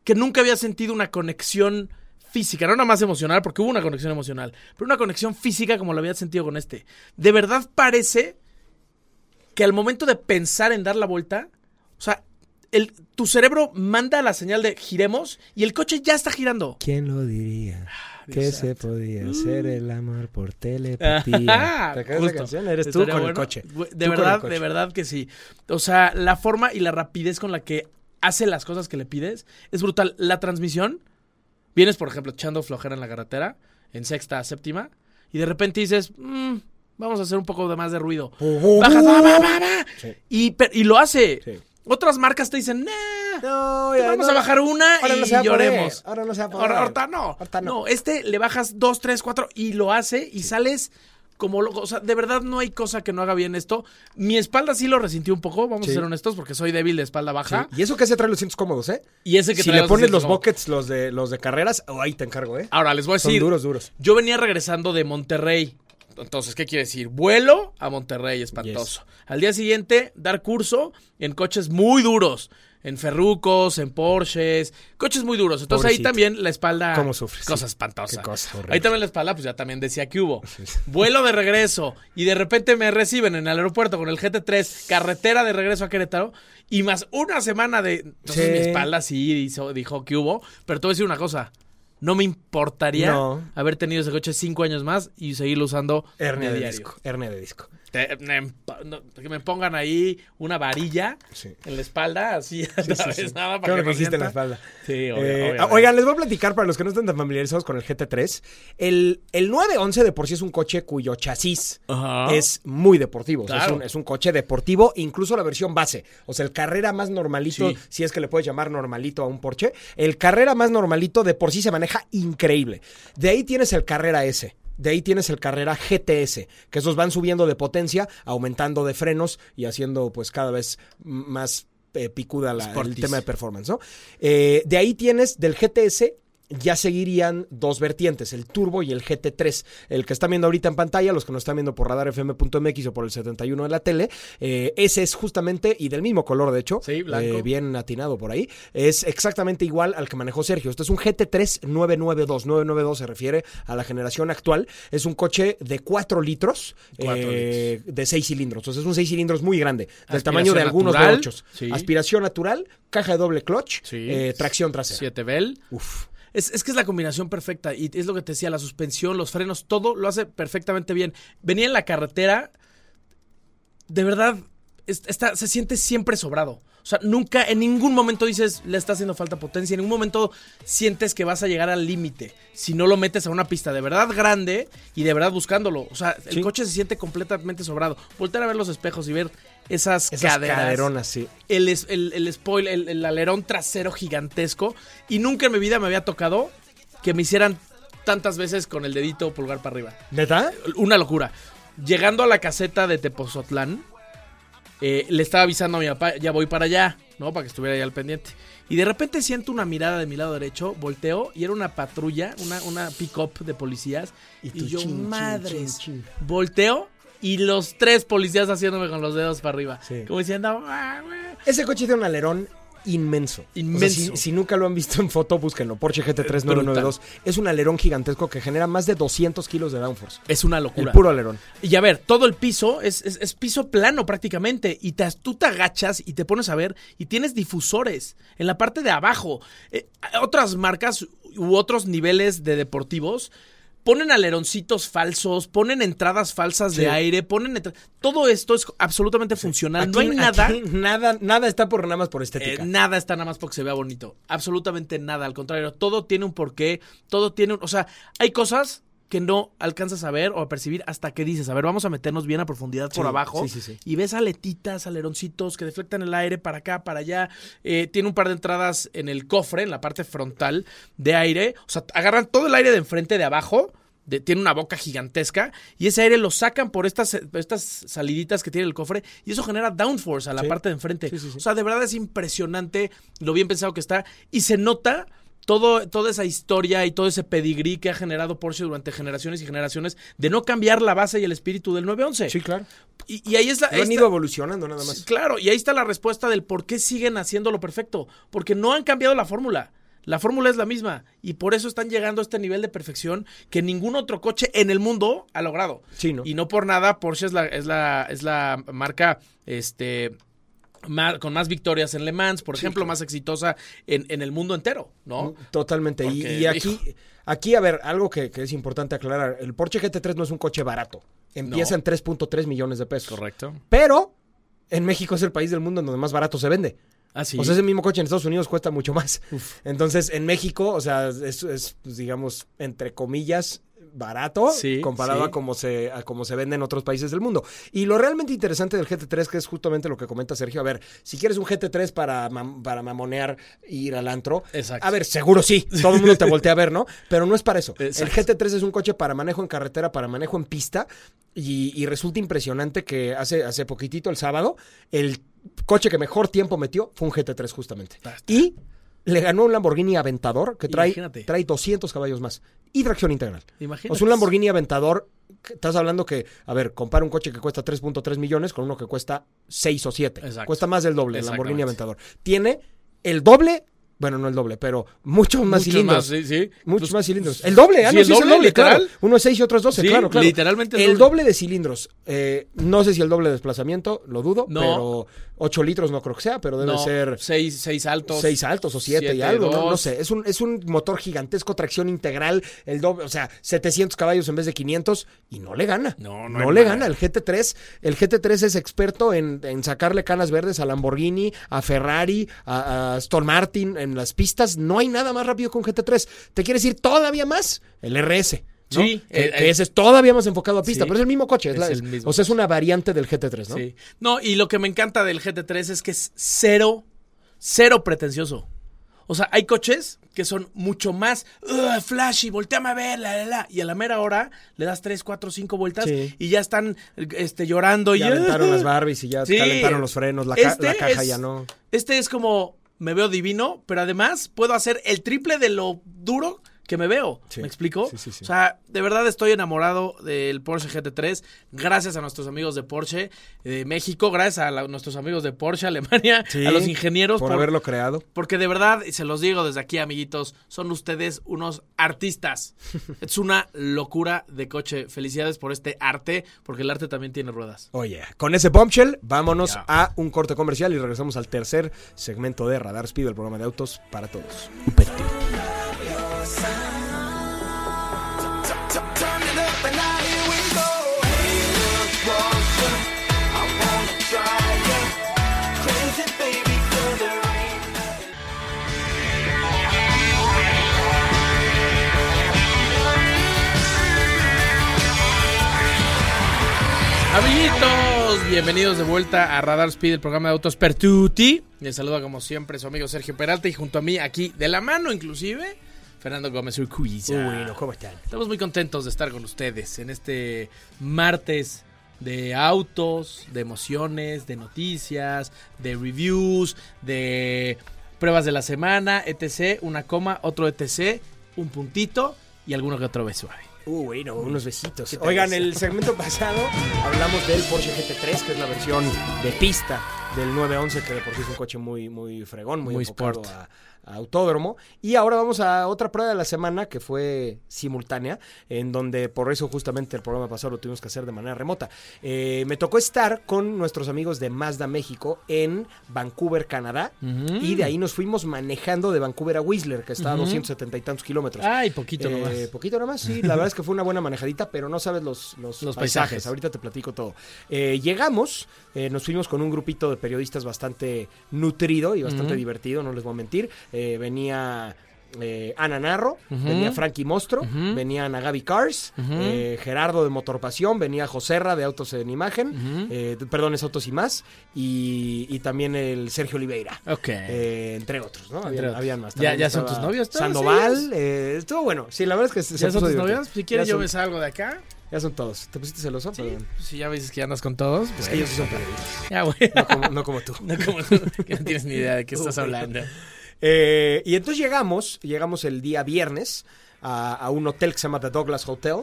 que nunca había sentido una conexión física, no nada más emocional, porque hubo una conexión emocional, pero una conexión física como lo había sentido con este. De verdad parece que al momento de pensar en dar la vuelta, o sea, el, tu cerebro manda la señal de giremos y el coche ya está girando. ¿Quién lo diría? Que Dios se podía hacer el amor por telepatía. ¿Te acuerdas de canción? Eres tú con el coche. Tú De verdad, coche. de verdad que sí. O sea, la forma y la rapidez con la que hace las cosas que le pides es brutal. La transmisión, vienes, por ejemplo, echando flojera en la carretera, en sexta, séptima, y de repente dices, "Mm, vamos a hacer un poco de más de ruido. Ujú. Bajas, va, va, va, va. Sí. Y, y lo hace. Sí. Otras marcas te dicen, nah, No, ya vamos no. a bajar una Ahora y no se va a poder. lloremos. Ahora no se va a poder. Ahorita no. No. no. este le bajas dos, tres, cuatro y lo hace y sales como loco. O sea, de verdad no hay cosa que no haga bien esto. Mi espalda sí lo resintió un poco, vamos Sí. a ser honestos, porque soy débil de espalda Sí. baja. Y eso que se trae los cintos cómodos, ¿eh? Y ese que si trae le pones los como- buckets, los de, los de carreras, oh, ahí te encargo, ¿eh? Ahora les voy a Son decir. duros, duros. Yo venía regresando de Monterrey. Entonces, ¿qué quiere decir? Vuelo a Monterrey, espantoso. Al día siguiente, dar curso en coches muy duros. En Ferrucos, en Porsches, coches muy duros. Entonces ahí también la espalda. ¿Cómo sufres? Cosa Sí. espantosa. Qué cosa horrible. ahí también la espalda, pues ya también decía que hubo. Vuelo de regreso y de repente me reciben en el aeropuerto con el GT3, carretera de regreso a Querétaro y más una semana de. Entonces Sí. mi espalda sí hizo- dijo que hubo. Pero te voy a decir una cosa. No me importaría No. haber tenido ese coche cinco años más y seguirlo usando Hernia de diario. disco. Hernia de disco. Te- me que me pongan ahí una varilla Sí. en la espalda, así, Sí, sí, Qué para que que hiciste en la espalda. Sí, obvio, Eh, obviamente. oigan, les voy a platicar para los que no están tan familiarizados con el GT3. El, el 911 de por sí es un coche cuyo chasis es muy deportivo. O sea, Claro. es, un, es un coche deportivo, incluso la versión base. O sea, el carrera más normalito, si es que le puedes llamar normalito a un Porsche, el carrera más normalito de por sí se maneja increíble. De ahí tienes el carrera S. De ahí tienes el carrera GTS, que esos van subiendo de potencia, aumentando de frenos y haciendo pues cada vez más eh, picuda la- el tema de performance, ¿no? Eh, de ahí tienes del GTS ya seguirían dos vertientes, el Turbo y el GT3. El que están viendo ahorita en pantalla, los que nos están viendo por radarfm.mx o por el 71 de la tele, eh, ese es justamente, y del mismo color de hecho, Sí, eh, bien atinado por ahí, es exactamente igual al que manejó Sergio. Este es un GT3 992. 992 se refiere a la generación actual. Es un coche de 4 litros, Cuatro eh, de 6 cilindros. Entonces es un 6 cilindros muy grande, del tamaño de algunos. V8s. Sí. Aspiración natural, caja de doble clutch, Sí. tracción trasera. 7 Bell. Uf. Es, es que es la combinación perfecta y es lo que te decía, la suspensión, los frenos, todo lo hace perfectamente bien. Venía en la carretera, de verdad, es- está, se siente siempre sobrado. O sea, nunca, en ningún momento dices, le está haciendo falta potencia, en ningún momento sientes que vas a llegar al límite. Si no lo metes a una pista de verdad grande y de verdad buscándolo. O sea, el Sí. coche se siente completamente sobrado. Voltear a ver los espejos y ver esas, Esas caderas caderonas, sí. el, el, el spoil, el, el alerón trasero gigantesco. Y nunca en mi vida me había tocado que me hicieran tantas veces con el dedito pulgar para arriba. ¿Neta? Una locura. Llegando a la caseta de Tepozotlán, eh, le estaba avisando a mi papá, ya voy para allá, ¿no? Para que estuviera ahí al pendiente. Y de repente siento una mirada de mi lado derecho, volteo y era una patrulla, una, una pick-up de policías. Y, tú, yo, chin, chin, madres, chin, chin. volteo y los tres policías haciéndome con los dedos para arriba. Sí. Como diciendo, "Ah, güey". Ese coche tiene un alerón inmenso. Inmenso. O sea, si, si nunca lo han visto en foto, búsquenlo. Porsche GT3 992. Es un alerón gigantesco que genera más de 200 kilos de downforce. Es una El locura. puro alerón. Y a ver, todo el piso es, es- es piso plano prácticamente. Y te, tú te agachas y te pones a ver y tienes difusores en la parte de abajo. Eh, otras marcas u otros niveles de deportivos ponen aleroncitos falsos, ponen entradas falsas Sí. de aire, ponen... Todo esto es absolutamente funcional. no hay nada... nada. Nada está por nada más por Eh, estética. nada está nada más porque se vea bonito. Absolutamente nada. Al contrario, todo tiene un porqué. Todo tiene un. O sea, hay cosas que no alcanzas a ver o a percibir hasta que dices, a ver, vamos a meternos bien a profundidad por abajo. sí, sí, sí. Y ves aletitas, aleroncitos que deflectan el aire para acá, para allá. Eh, tiene un par de entradas en el cofre, en la parte frontal de aire. O sea, agarran todo el aire de enfrente, de abajo. de- tiene una boca gigantesca y ese aire lo sacan por estas, estas saliditas que tiene el cofre y eso genera downforce a la Sí. parte de enfrente. Sí, sí, sí. O sea, de verdad es impresionante lo bien pensado que está y se nota todo, toda esa historia y todo ese pedigrí que ha generado Porsche durante generaciones y generaciones de no cambiar la base y el espíritu del 911. Sí, claro. Y, y ahí es la... Lo ahí han está- ido evolucionando nada más. Claro, y ahí está la respuesta del por qué siguen haciéndolo perfecto. Porque no han cambiado la fórmula. La fórmula es la misma. Y por eso están llegando a este nivel de perfección que ningún otro coche en el mundo ha logrado. Sí, ¿no? Y no por nada, Porsche es la, es la, es la marca este, con más victorias en Le Mans, por ejemplo, más exitosa en, en el mundo entero, ¿no? Totalmente. Y, Porque, y aquí, aquí, a ver, algo que, que es importante aclarar. El Porsche GT3 no es un coche barato. Empieza No. en 3.3 millones de pesos. Correcto. Pero en México es el país del mundo en donde más barato se vende. Así. O sea, ese mismo coche en Estados Unidos cuesta mucho más. Entonces, en México, o sea, es, es, pues, digamos, entre comillas, barato Sí, comparado sí. a cómo se a cómo se vende en otros países del mundo. Y lo realmente interesante del GT3 que es justamente lo que comenta Sergio, a ver, si quieres un GT3 para mam- para mamonear e ir al antro, Exacto. a ver, seguro sí, todo el mundo te voltea a ver, ¿no? Pero no es para eso. Exacto. El GT3 es un coche para manejo en carretera, para manejo en pista y, y resulta impresionante que hace hace poquitito el sábado el coche que mejor tiempo metió fue un GT3 justamente. Y le ganó un Lamborghini Aventador que trae, Imagínate. trae 200 caballos más y tracción integral. Imagínate. O sea, un Lamborghini Aventador, que estás hablando que, a ver, compara un coche que cuesta 3.3 millones con uno que cuesta 6 o 7. Exacto. Cuesta más del doble el Lamborghini. Aventador. Tiene el doble Bueno, no el doble, pero muchos más Mucho cilindros. más, sí, sí. Muchos Pues, más cilindros. El doble, ah, sí, no, el sí es doble, claro. literal. Uno es 6 y otro es 12, Sí, claro, claro. literalmente el El doble. doble de cilindros. eh, no sé si el doble de desplazamiento, lo dudo, No. pero 8 litros no creo que sea, pero debe no, ser seis, seis altos. 6 altos o 7 y algo, ¿no? No sé. Es un, es un motor gigantesco, tracción integral, el doble, o sea, 700 caballos en vez de 500 y no le gana. No, no no le manera. gana. El GT3, el GT3 es experto en, en sacarle canas verdes a Lamborghini, a Ferrari, a, a Aston Martin en las pistas. No hay nada más rápido que un GT3. ¿Te quieres ir todavía más? El RS. ¿no? Sí, el- que el- ese es todavía más enfocado a pista, Sí. pero es el mismo coche. es Es la- el mismo o sea, es una variante del GT3, ¿no? Sí. No, y lo que me encanta del GT3 es que es cero, cero pretencioso. O sea, hay coches que son mucho más "Ugh, flashy, volteame a ver, la, la, la. Y a la mera hora le das 3, 4, 5 vueltas Sí. y ya están este, llorando. Ya y aventaron las Barbies y ya Sí. calentaron los frenos, la, ca- Este la caja es- ya no. Este es como, me veo divino, pero además puedo hacer el triple de lo duro que me veo. Sí. ¿Me explico? Sí, sí, sí. O sea, de verdad estoy enamorado del Porsche GT3. Gracias a nuestros amigos de Porsche de México, gracias a la- nuestros amigos de Porsche Alemania, Sí, a los ingenieros por, por- haberlo creado. Porque de verdad, y se los digo desde aquí, amiguitos, son ustedes unos artistas. es una locura de coche. Felicidades por este arte, porque el arte también tiene ruedas. Oye, con ese bombshell, vámonos a un corte comercial y regresamos al tercer segmento de Radar Speed, el programa de autos para todos. Amiguitos, bienvenidos de vuelta a Radar Speed, el programa de autos Pertuti. Les saluda como siempre su amigo Sergio Peralta y junto a mí aquí, de la mano inclusive, Fernando Gómez Urquiza. Bueno, ¿cómo están? Estamos muy contentos de estar con ustedes en este martes de autos, de emociones, de noticias, de reviews, de pruebas de la semana, etc. Una coma, otro etc. Un puntito y alguno que otro beso. suave. Uh, bueno, unos besitos. ¿Qué tal Oigan, eso? el segmento pasado hablamos del Porsche GT3, que es la versión de pista del 911, que de por sí es un coche muy, muy fregón, muy, Muy enfocado sport. a autódromo. Y ahora vamos a otra prueba de la semana que fue simultánea, en donde por eso justamente el programa pasado lo tuvimos que hacer de manera remota. Eh, me tocó estar con nuestros amigos de Mazda México en Vancouver, Canadá, y de ahí nos fuimos manejando de Vancouver a Whistler, que está a 270 y tantos kilómetros. Ay, poquito Eh, nomás. Poquito nomás, sí. La verdad es que fue una buena manejadita, pero no sabes los, los, Los paisajes. paisajes. Ahorita te platico todo. Eh, llegamos, eh, nos fuimos con un grupito de periodistas bastante nutrido y bastante divertido, no les voy a mentir. Eh, venía... eh, Ana Narro, venía Frankie Mostro, venía Ana Gaby Cars, eh, Gerardo de Motorpasión, venía Joserra de Autos en Imagen, eh, perdón, es Autos y más, y, y también el Sergio Oliveira. Ok. Eh, entre otros, ¿no? Habían, otros. habían más. ¿Ya- También ya son estaba tus novios Sandoval, eh, estuvo bueno. Sí, la verdad es que se, se ¿Ya son tus novios? Si quieres Ya yo son- me salgo de acá. Ya son todos. ¿Te pusiste celoso? Sí, Perdón. pues si ya dices que andas con todos, Es pues que ellos sí son periodistas. ya güey. No como, no como tú. No como tú, que no tienes ni idea de qué estás hablando. Eh, y entonces llegamos, llegamos el día viernes a, a un hotel que se llama The Douglas Hotel.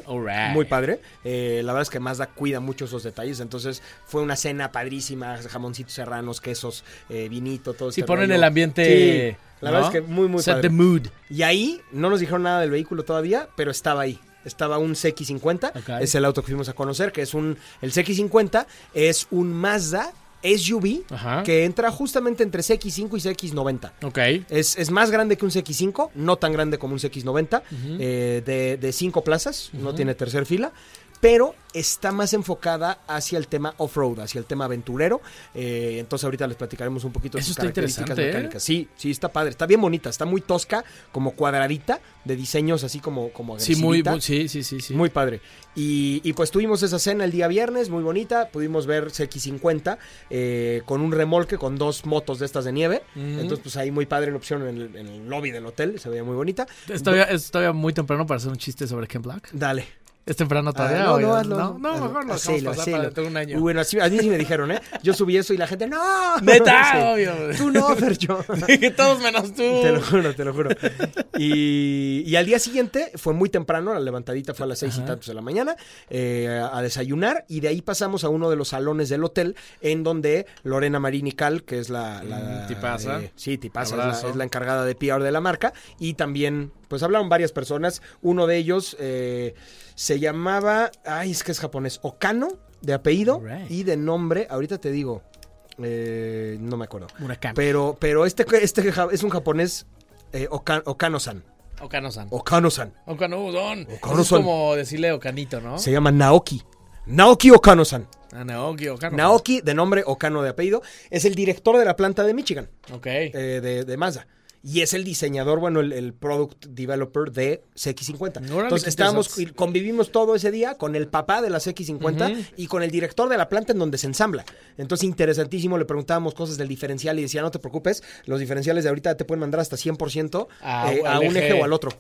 Muy padre. Eh, la verdad es que Mazda cuida mucho esos detalles. Entonces fue una cena padrísima, jamoncitos serranos, quesos, eh, vinito, todo Si este ponen rollo. el ambiente. Sí, la ¿no? verdad es que muy, muy Set padre. the mood. Y ahí no nos dijeron nada del vehículo todavía, pero estaba ahí. Estaba un CX50, Ok. es el auto que fuimos a conocer, que es un... El CX50 es un Mazda SUV Ajá. que entra justamente entre CX5 y CX90. Ok. Es, es más grande que un CX5, no tan grande como un CX90, eh, de, de cinco plazas, no tiene tercer fila, pero está más enfocada hacia el tema off-road, hacia el tema aventurero. eh, entonces ahorita les platicaremos un poquito de sus características ¿eh? mecánicas. Sí, sí, está padre, está bien bonita, está muy tosca, como cuadradita, de diseños así como, como Sí, muy, muy- sí, sí, sí, sí. Muy padre. Y, y pues tuvimos esa cena el día viernes, muy bonita. Pudimos ver CX50 eh, con un remolque con dos motos de estas de nieve. Entonces, pues ahí muy padre la opción en el, en el lobby del hotel, se veía muy bonita. Es todavía, es todavía muy temprano para hacer un chiste sobre Ken Black. Dale. ¿Es temprano todavía? Ah, no, no, hazlo. No, no, mejor lo Hacelo, dejamos pasar para un año. Bueno, así, a mí sí me dijeron, ¿eh? Yo subí eso y la gente, ¡no! Neta, Sí. obvio. Tú no, Fercho. que todos menos tú. Te lo juro, te lo juro. Y, y al día siguiente fue muy temprano, la levantadita fue a las seis y tantos de la mañana, eh, a, a desayunar y de ahí pasamos a uno de los salones del hotel en donde Lorena Marini Cal, que es la... la Mm, tipaza. eh, sí, tipaza, es la, es la encargada de PR de la marca y también, pues hablaron varias personas, uno de ellos eh, se llamaba, ay, es que es japonés, Okano, de apellido y de nombre, ahorita te digo, eh, no me acuerdo. Murakami. Pero, pero este, este es un japonés, eh, Oka- Okano-san. Okano-san. Okano-san. Okano-udon. Okano-san. Es como decirle Okanito, ¿no? Se llama Naoki. Naoki Okano-san. Ah, Naoki, Okano. Naoki, de nombre Okano de apellido, es el director de la planta de Michigan, Ok. eh, de, de Mazda. Y es el diseñador, bueno, el, el product developer de CX50. Órale, Entonces estábamos, convivimos todo ese día con el papá de la CX50 y con el director de la planta en donde se ensambla. Entonces, interesantísimo, le preguntábamos cosas del diferencial y decía, no te preocupes, los diferenciales de ahorita te pueden mandar hasta 100% Ah, eh, a un eje. eje o al otro.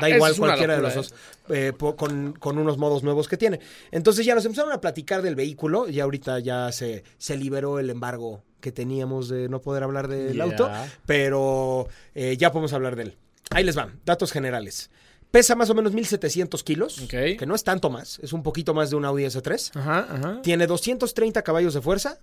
Da igual cualquiera de los dos, eh, po- con, con unos modos nuevos que tiene. Entonces ya nos empezaron a platicar del vehículo, y ahorita ya se, se liberó el embargo que teníamos de no poder hablar del Ya. auto, pero eh, ya podemos hablar de él. Ahí les van, datos generales. Pesa más o menos 1700 kilos, que no es tanto más, es un poquito más de un Audi S3. Ajá, ajá. Tiene 230 caballos de fuerza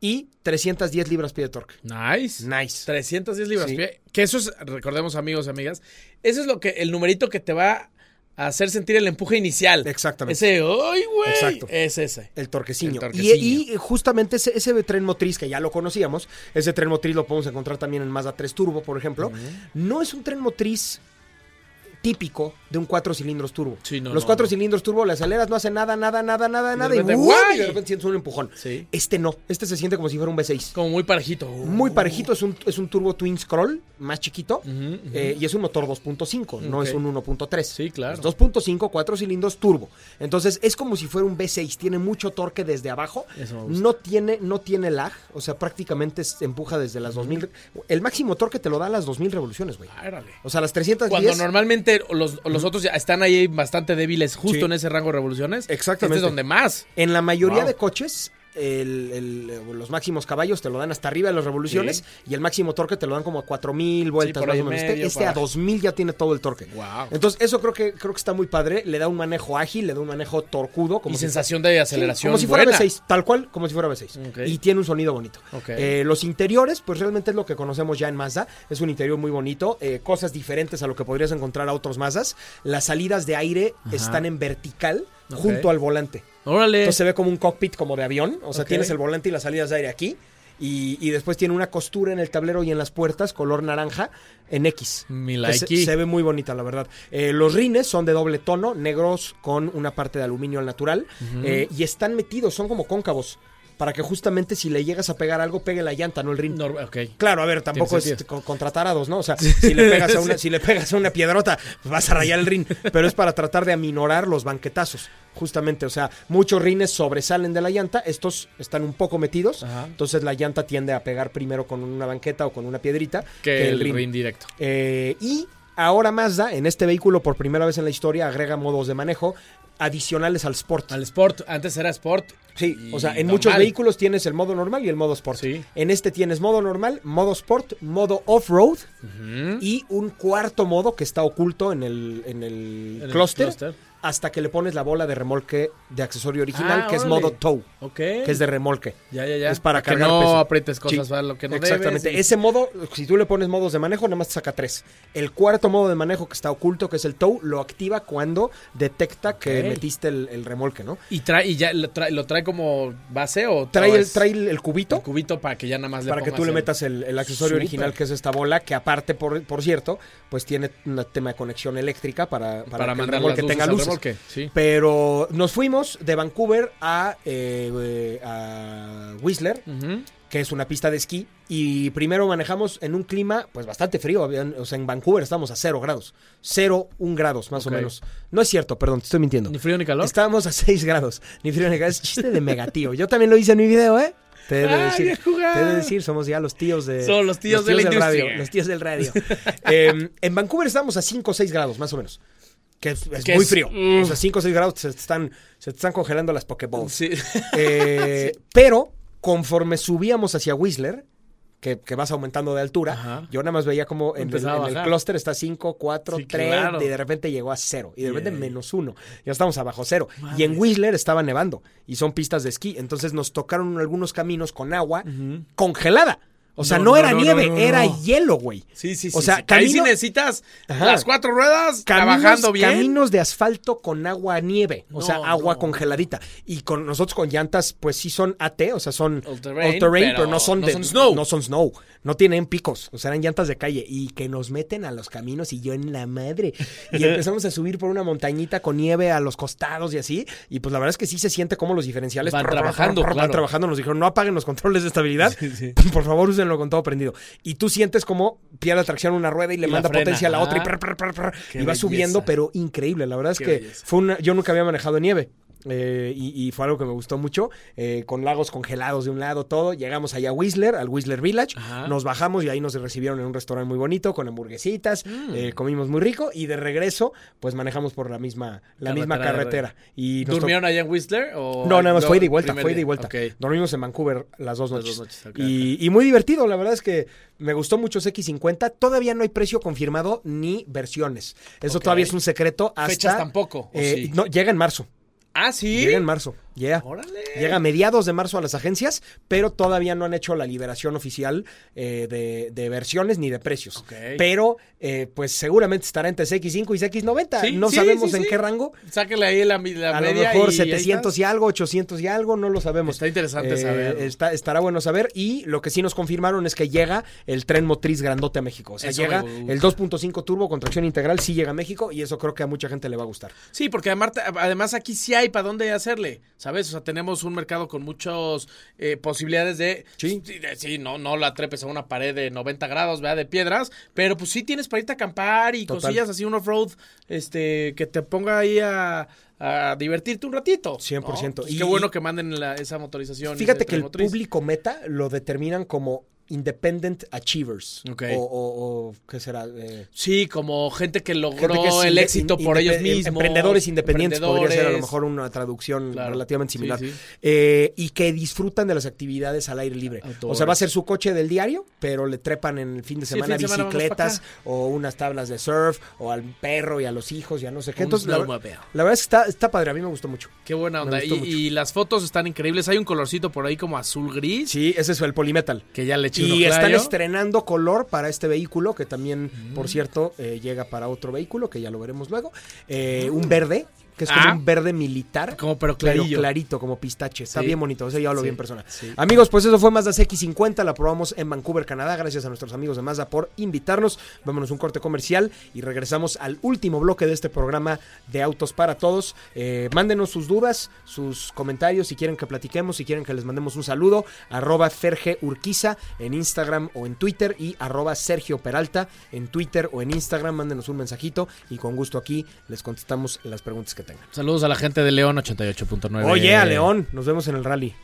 y 310 libras pie de torque. Nice. Nice. 310 libras Sí. pie. Que eso es, recordemos amigos y amigas, eso es lo que, el numerito que te va hacer sentir el empuje inicial. Exactamente. Ese, ¡ay, güey! Exacto. Es ese. El torqueciño. El torqueciño. Y, y justamente ese, ese tren motriz que ya lo conocíamos, ese tren motriz lo podemos encontrar también en Mazda 3 Turbo, por ejemplo. No es un tren motriz típico de un cuatro cilindros turbo. Sí, no, Los no, cuatro no. cilindros turbo, las aceleras no hacen nada, nada, nada, nada, de nada. Y, de repente sientes un empujón. Sí. Este no. Este se siente como si fuera un V6. Como muy parejito. Muy parejito, es un, es un turbo twin scroll, más chiquito, eh, y es un motor 2.5, no es un 1.3. Sí, claro. Es 2.5, 4 cilindros turbo. Entonces es como si fuera un V6, tiene mucho torque desde abajo, Eso no tiene, no tiene lag, o sea, prácticamente se empuja desde las 2000. El máximo torque te lo da a las 2000 revoluciones, güey. Árale. O sea, las 310. Cuando normalmente los, los otros ya están ahí bastante débiles justo Sí. en ese rango de revoluciones. Exactamente. Este es donde más. En la mayoría Wow. de coches, el- el- eh, los máximos caballos te lo dan hasta arriba de las revoluciones y el máximo torque te lo dan como a 4000 vueltas más o menos. medio, Este, este a 2000 ya tiene todo el torque. Wow. Entonces, eso creo que creo que está muy padre, le da un manejo ágil, le da un manejo torcudo como y si sensación de Sí, aceleración como si fuera buena. V6, tal cual como si fuera V6. Ok. Y tiene un sonido bonito. Eh, los interiores, pues realmente es lo que conocemos ya en Mazda. Es un interior muy bonito. eh, cosas diferentes a lo que podrías encontrar a otros Mazdas. Las salidas de aire están en vertical Junto al volante. Órale. Entonces se ve como un cockpit como de avión. O sea, tienes el volante y las salidas de aire aquí. Y, y después tiene una costura en el tablero y en las puertas, color naranja, en X. Mi. Se, se ve muy bonita, la verdad. Eh, los rines son de doble tono, negros con una parte de aluminio al natural. eh, y están metidos, son como cóncavos. Para que justamente si le llegas a pegar algo, pegue la llanta, no el rin. Claro, a ver, tampoco es sentido. co- contra tarados, ¿no? O sea, si le pegas a una, si le pegas a una piedrota, pues vas a rayar el rin. Pero es para tratar de aminorar los banquetazos, justamente. O sea, muchos rines sobresalen de la llanta, estos están un poco metidos, Ajá. entonces la llanta tiende a pegar primero con una banqueta o con una piedrita Que el rin directo. Eh, y ahora Mazda, en este vehículo, por primera vez en la historia, agrega modos de manejo adicionales al Sport. Al Sport. Antes era Sport. Sí, o sea, en normal. muchos vehículos tienes el modo normal y el modo sport. Sí. En este tienes modo normal, modo sport, modo off-road y un cuarto modo que está oculto en el, en el En el clúster clúster. Hasta que le pones la bola de remolque de accesorio original, Ah, que es modo tow, Ok. que es de remolque. Ya, ya, ya. es para que cargar no peso. aprietes cosas Sí, lo que no Exactamente. debes. y- Ese modo, si tú le pones modos de manejo, nada más te saca tres. El cuarto modo de manejo que está oculto, que es el tow, lo activa cuando detecta que metiste el, el remolque, ¿no? Y trae, y ya lo trae, lo trae como base o Trae el, trae el, cubito el cubito para que ya nada más le para que tú le metas el, el accesorio original que es esta bola que aparte por, por cierto pues tiene un tema de conexión eléctrica para, para, para, que el remolque tenga luces Sí. pero nos fuimos de Vancouver a, eh, a Whistler que es una pista de esquí y primero manejamos en un clima pues bastante frío o sea en Vancouver estamos a cero grados cero un grados más o menos no es cierto perdón te estoy mintiendo Ni frío ni calor. estábamos a 6 grados ni frío ni calor es chiste de megatío yo también lo hice en mi video eh te he de decir, te he de decir, somos ya los tíos de. Son los tíos de la del radio. Los tíos del radio. Eh, en Vancouver estábamos a 5 o 6 grados, más o menos. Que es, es Que muy es- frío. mm. O sea, 5 o 6 grados se te están, se están congelando las Pokéballs. Sí. Eh, Pero conforme subíamos hacia Whistler, que, que vas aumentando de altura, Ajá. yo nada más veía como en el, en el clúster está 5, 4, Sí, 3, claro. y de repente llegó a 0, y de repente Yay. menos 1. Ya estamos abajo cero. Y en Whistler estaba nevando, y son pistas de esquí. Entonces nos tocaron algunos caminos con agua congelada. O sea, no, No, no, era no, nieve, era hielo, güey. Sí, sí, sí. O sea, sí. Ahí sí necesitas Ajá. las cuatro ruedas Caminos, trabajando bien. caminos de asfalto con agua nieve, o sea, agua congeladita. Y con nosotros con llantas, pues sí son AT, o sea, son All all terrain, terrain, pero, pero no son no de- son snow. No son snow. No tienen picos, o sea, eran llantas de calle. Y que nos meten a los caminos y yo en la madre. Y empezamos a subir por una montañita con nieve a los costados y así. Y pues la verdad es que sí se siente como los diferenciales Van trabajando, van claro. trabajando. Nos dijeron, no apaguen los controles de estabilidad. Por favor, úsenlo con todo prendido. Y tú sientes como pierde tracción una rueda y le Y manda potencia a la otra y Ah. prr, prr, prr, prr, Qué y va subiendo, pero increíble. La verdad es Qué que belleza. fue una, yo nunca había manejado nieve. Eh, y, y fue algo que me gustó mucho, eh, con lagos congelados de un lado, todo. Llegamos allá a Whistler, al Whistler Village, Ajá. nos bajamos y ahí nos recibieron en un restaurante muy bonito, con hamburguesitas, Mm. eh, comimos muy rico y de regreso, pues manejamos por la misma, la misma Carretera. Y ¿Durmieron allá en Whistler? O no, nada más no, fue ida y vuelta, fue ida y vuelta. Dormimos en Vancouver las dos Las noches. dos noches, ok, y, y muy divertido, la verdad es que me gustó mucho ese X50. Todavía no hay precio confirmado ni versiones. Eso todavía es un secreto hasta... Fechas tampoco, ¿o eh, sí? No, llega en marzo. Ah, sí. Llega en marzo. Yeah. Órale. Llega a mediados de marzo a las agencias, pero todavía no han hecho la liberación oficial eh, de, de versiones ni de precios. Ok. Pero, eh, pues seguramente estará entre CX5 y CX90. Sí, no sí, sabemos sí, en qué rango. Sáquele ahí la, la A lo mejor y ahí 700 estás. y algo, 800 y algo, no lo sabemos. Está interesante saber. Está, estará bueno saber. Y lo que sí nos confirmaron es que llega el tren motriz grandote a México. O sea, Eso llega el 2.5 turbo con tracción integral, sí llega a México y eso creo que a mucha gente le va a gustar. Sí, porque además, además aquí sí hay para dónde hacerle, ¿sabes? O sea, tenemos un mercado con muchas posibilidades de... Sí. de- sí, no, no la trepes a una pared de 90 grados, ¿verdad? De piedras, pero pues sí tienes para irte a acampar y Total. cosillas así, un off-road, este, que te ponga ahí a, a divertirte un ratito. ¿no? 100%. Pues Y- qué bueno que manden la- esa motorización. Fíjate que el público meta lo determinan como Independent Achievers. Ok. O, o- o, ¿qué será? Eh, Sí, como gente que logró gente que es el éxito por ellos em- mismos. Emprendedores independientes podría ser a lo mejor una traducción Claro. relativamente similar. sí. Eh, y que disfrutan de las actividades al aire libre. O sea, va a ser su coche del diario, pero le trepan en el fin de Sí, semana fin de bicicletas o unas tablas de surf o al perro y a los hijos y a no sé qué. Entonces, la, la verdad es que está, está padre. A mí me gustó mucho. Qué buena onda. Y, y las fotos están increíbles. Hay un colorcito por ahí como azul gris. Sí, ese es el Polymetal. Que ya le Y están estrenando color para este vehículo, que también, Mm. por cierto, eh, llega para otro vehículo, que ya lo veremos luego. Eh, un verde, que es como Ah. un verde militar. Como pero Pero clarillo. clarito, como pistache. Está Sí. bien bonito, ese ya lo vi Sí, en persona. sí. Amigos, pues eso fue Mazda CX50, la probamos en Vancouver, Canadá. Gracias a nuestros amigos de Mazda por invitarnos. Vámonos un corte comercial y regresamos al último bloque de este programa de Autos para Todos. Eh, mándenos sus dudas, sus comentarios, si quieren que platiquemos, si quieren que les mandemos un saludo. Arroba Ferge Urquiza en Instagram o en Twitter y arroba Sergio Peralta en Twitter o en Instagram. Mándenos un mensajito y con gusto aquí les contestamos las preguntas que Saludos a la gente de León 88.9. Oye, a León, nos vemos en el rally.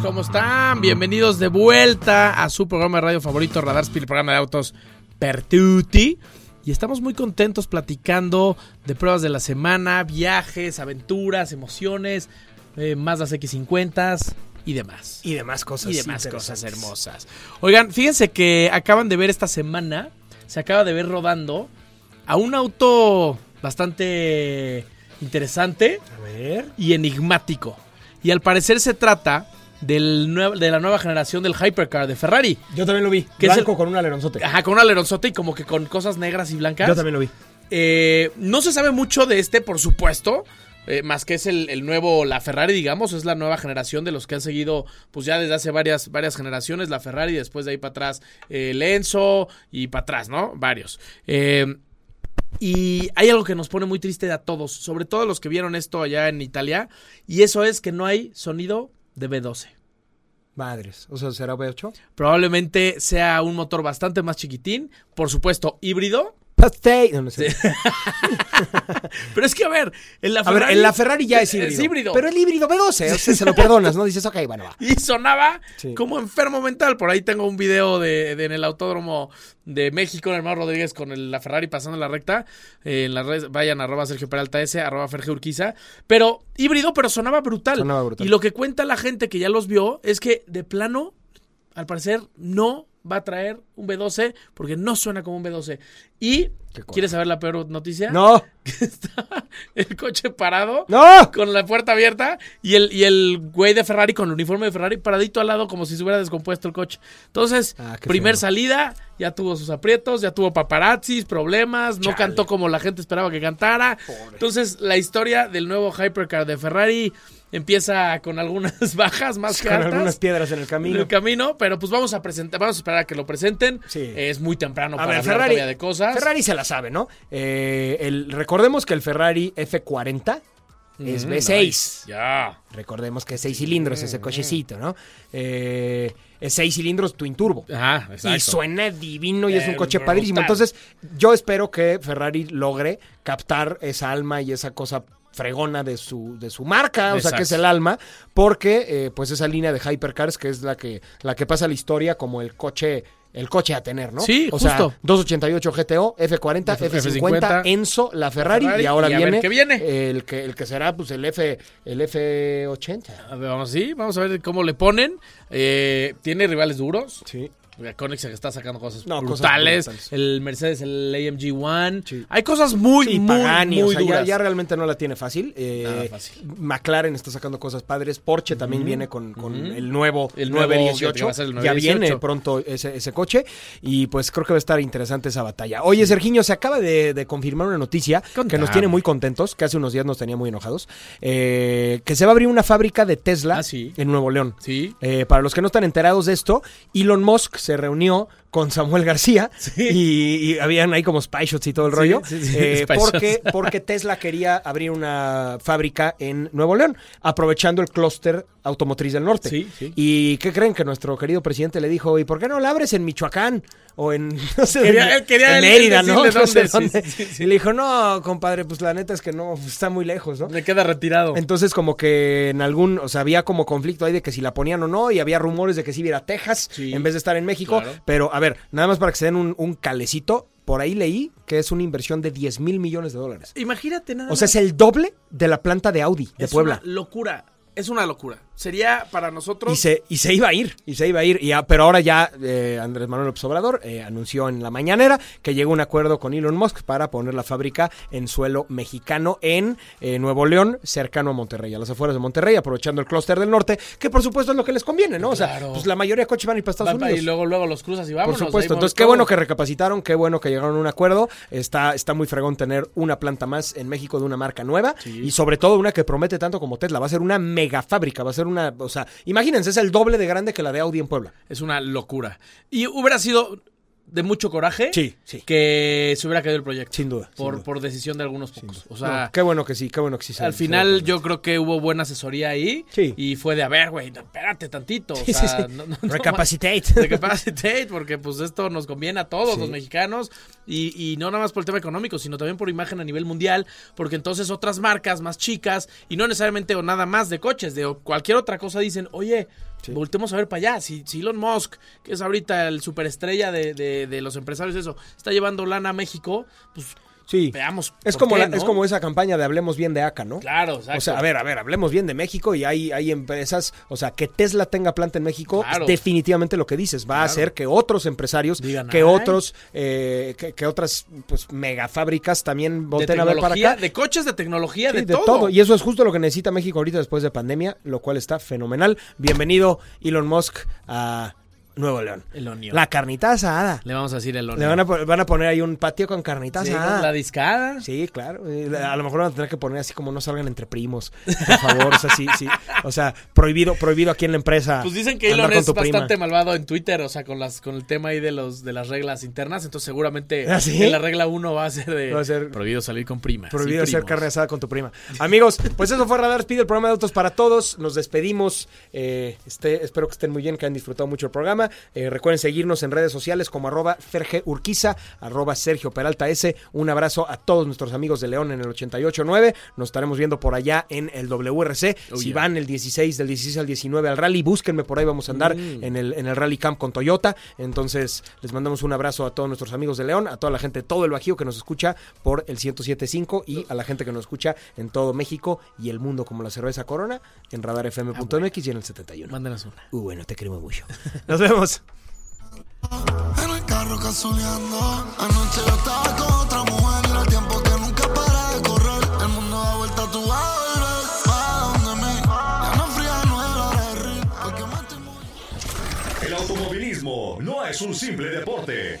¿Cómo están? Bienvenidos de vuelta a su programa de radio favorito, Radar Speed, el programa de autos Pertuti. Y estamos muy contentos platicando de pruebas de la semana, viajes, aventuras, emociones, eh, más las X50 y demás. Y demás cosas. y demás cosas hermosas. Oigan, fíjense que acaban de ver esta semana, se acaba de ver rodando a un auto bastante interesante A ver. y enigmático. Y al parecer se trata del de la nueva generación del Hypercar de Ferrari. Yo también lo vi. ¿Qué es Blanco el- con un aleronzote. Ajá, con un aleronzote y como que con cosas negras y blancas. Yo también lo vi. Eh, no se sabe mucho de este, por supuesto. eh, más que es el, el nuevo, la Ferrari, digamos, es la nueva generación de los que han seguido, pues ya desde hace varias, varias generaciones, la Ferrari, después de ahí para atrás, eh, el Enzo y para atrás, ¿no? Varios. Eh, Y hay algo que nos pone muy triste a todos, sobre todo los que vieron esto allá en Italia, y eso es que no hay sonido de B12. Madres. O sea, ¿será V8? Probablemente sea un motor bastante más chiquitín, por supuesto híbrido, Pastel. No, no sé. pero es que a ver, en la A ver, Ferrari, en la Ferrari ya es híbrido. Es híbrido. Pero el híbrido B12, o sea, se lo perdonas, ¿no? Dices, ok, bueno, va. Y sonaba Sí. como enfermo mental. Por ahí tengo un video de, de en el autódromo de México, en el Hermano Rodríguez, con el- la Ferrari pasando la recta. Eh, en las redes, vayan arroba Sergio Peralta S, arroba Ferge Urquiza. Pero híbrido, pero sonaba brutal. Sonaba brutal. Y lo que cuenta la gente que ya los vio es que de plano, al parecer, no va a traer un B12 porque no suena como un B12. Y. ¿quieres saber la peor noticia? No, Estaba el coche parado no. con la puerta abierta y el, y el güey de Ferrari con el uniforme de Ferrari paradito al lado como si se hubiera descompuesto el coche. Entonces, Ah, primer feo. salida, ya tuvo sus aprietos, ya tuvo paparazzis, problemas, no cantó como la gente esperaba que cantara. Entonces, la historia del nuevo Hypercar de Ferrari empieza con algunas bajas más que Con altas. algunas piedras en el en camino. el camino, pero pues vamos a presentar, vamos a esperar a que lo presenten. Sí. Es muy temprano A para ver, hablar Ferrari, de cosas. Ferrari se la sabe, ¿no? Eh, el, recordemos que el Ferrari F40 es Mm, V6. nice. Ya. Recordemos que es 6 cilindros ese cochecito, ¿no? Eh, es 6 cilindros twin turbo. Ajá, exacto. Y suena divino y es un Eh, coche padrísimo. Entonces, yo espero que Ferrari logre captar esa alma y esa cosa fregona de su, de su marca, o sea, que es el alma, porque eh, pues esa línea de hypercars que es la que, la que pasa la historia como el coche el coche a tener, ¿no? Sí, o justo. sea, 288 GTO, F40, F- F50, F50, Enzo, la Ferrari, Ferrari, y ahora y viene, viene. el que el que será pues el F el F80. A ver, vamos, sí, vamos a ver cómo le ponen. Eh, tiene rivales duros. Sí. Koenigsegg está sacando cosas No, cosas brutales. brutales. El Mercedes, el AMG One. Sí. Hay cosas muy, Sí, muy, Pagani, muy o sea, ya, duras. ya realmente no la tiene fácil. Eh, Nada fácil. McLaren está sacando cosas padres. Porsche también viene con, el nuevo El el nuevo, que 918. va a ser el ya 918. viene pronto ese, ese coche. Y pues creo que va a estar interesante esa batalla. Oye, Sergiño, se acaba de, de confirmar una noticia que nos tiene muy contentos, que hace unos días nos tenía muy enojados. eh, que se va a abrir una fábrica de Tesla Ah, sí. en Nuevo León. Sí. Eh, para los que no están enterados de esto, Elon Musk se reunió con Samuel García y, y habían ahí como spy shots y todo el Sí, rollo. sí, sí, eh, porque, shots. porque Tesla quería abrir una fábrica en Nuevo León, aprovechando el clúster automotriz del norte. Sí, sí. ¿Y qué creen? Que nuestro querido presidente le dijo, ¿y por qué no la abres en Michoacán? O en, no sé, Quería- dónde, él quería en Mérida, ¿no? decirle No sé dónde, dónde. Y le dijo, no, compadre, pues la neta es que no, está muy lejos, ¿no? Le queda retirado. Entonces, como que en algún, o sea, había como conflicto ahí de que si la ponían o no, y había rumores de que sí iba a Texas en vez de estar en México. claro. Pero, a ver, nada más para que se den un, un calecito, por ahí leí que es una inversión de 10 mil millones de dólares. Imagínate nada O sea, más. es el doble de la planta de Audi de Es Puebla. una locura. Es una locura. Sería para nosotros. Y se, y se iba a ir, y se iba a ir. Y a- pero ahora ya eh, Andrés Manuel López Obrador eh, anunció en la mañanera que llegó a un acuerdo con Elon Musk para poner la fábrica en suelo mexicano en eh, Nuevo León, cercano a Monterrey, a las afueras de Monterrey, aprovechando el clúster del norte, que por supuesto es lo que les conviene, ¿no? O sea, Claro. pues la mayoría de coches van a ir para Estados Unidos. y luego, luego los cruzas y vámonos. Por supuesto. Entonces, qué todo. bueno que recapacitaron, qué bueno que llegaron a un acuerdo. Está, está muy fregón tener una planta más en México de una marca nueva Sí. y sobre todo una que promete tanto como Tesla. Va a ser una mega fábrica, va a ser una, o sea, imagínense, es el doble de grande que la de Audi en Puebla. Es una locura. Y hubiera sido de mucho coraje Sí, sí. que se hubiera caído el proyecto. Sin duda. sin Por, duda. por decisión de algunos pocos. O No, sea, qué bueno que sí, qué bueno que sí. al final yo creo que hubo buena asesoría ahí. Sí. Y fue de, a ver, güey, no, espérate tantito. O sea, no- no- no Recapacitate. Recapacitate, porque pues esto nos conviene a todos los mexicanos. Y, y no nada más por el tema económico, sino también por imagen a nivel mundial. Porque entonces otras marcas más chicas, y no necesariamente o nada más de coches, de cualquier otra cosa, dicen, oye, voltemos a ver para allá. Si, si Elon Musk, que es ahorita el superestrella de, de, de los empresarios, eso, está llevando lana a México, pues Sí. veamos. Es como, qué, la- ¿no? es como esa campaña de Hablemos Bien de ACA, ¿no? Claro, exacto. O sea, a ver, a ver, hablemos bien de México y hay, hay empresas, o sea, que Tesla tenga planta en México, Claro. es definitivamente lo que dices, va a hacer que otros empresarios, Digan, que "Ay". otros, eh, que, que otras pues megafábricas también de volten a ver para acá. de coches, de tecnología, Sí, de, todo. Y eso es justo lo que necesita México ahorita después de pandemia, lo cual está fenomenal. Bienvenido, Elon Musk, a Nuevo León. El Onio. La carnita asada. Le vamos a decir el Le Onio. van a, van a poner ahí un patio con carnita Sí, asada. la discada. Sí, claro. Eh, A lo mejor van a tener que poner así como no salgan entre primos. Por favor, o sea, sí, sí. O sea, prohibido, prohibido aquí en la empresa. Pues dicen que Elon es prima. bastante malvado en Twitter, o sea, con las con el tema ahí de los de las reglas internas, entonces seguramente ¿Ah, sí? en la regla 1 va a ser de Va a ser- prohibido salir con primas. y Prohibido hacer carne asada con tu prima. Amigos, pues eso fue Radar Speed, el programa de autos para todos. Nos despedimos. Eh, este, espero que estén muy bien, que hayan disfrutado mucho el programa. Eh, recuerden seguirnos en redes sociales como arroba Ferge Urquiza, arroba Sergio Peralta S. Un abrazo a todos nuestros amigos de León en el 88.9. Nos estaremos viendo por allá en el WRC. Oh, si yeah. van el 16, del 16 al 19 al rally, búsquenme por ahí, vamos a andar Mm. en, el, en el Rally Camp con Toyota. Entonces, les mandamos un abrazo a todos nuestros amigos de León, a toda la gente de todo el Bajío que nos escucha por el 107.5 y a la gente que nos escucha en todo México y el mundo como la cerveza Corona en radarfm.mx y en el 71. Mándenos una. Uh, bueno, te queremos mucho. Nos vemos. En el carro cazuleando. Anoche yo estaba con otra mujer. Y era tiempo que nunca para de correr. El mundo da vuelta, a muy- El automovilismo no es un simple deporte.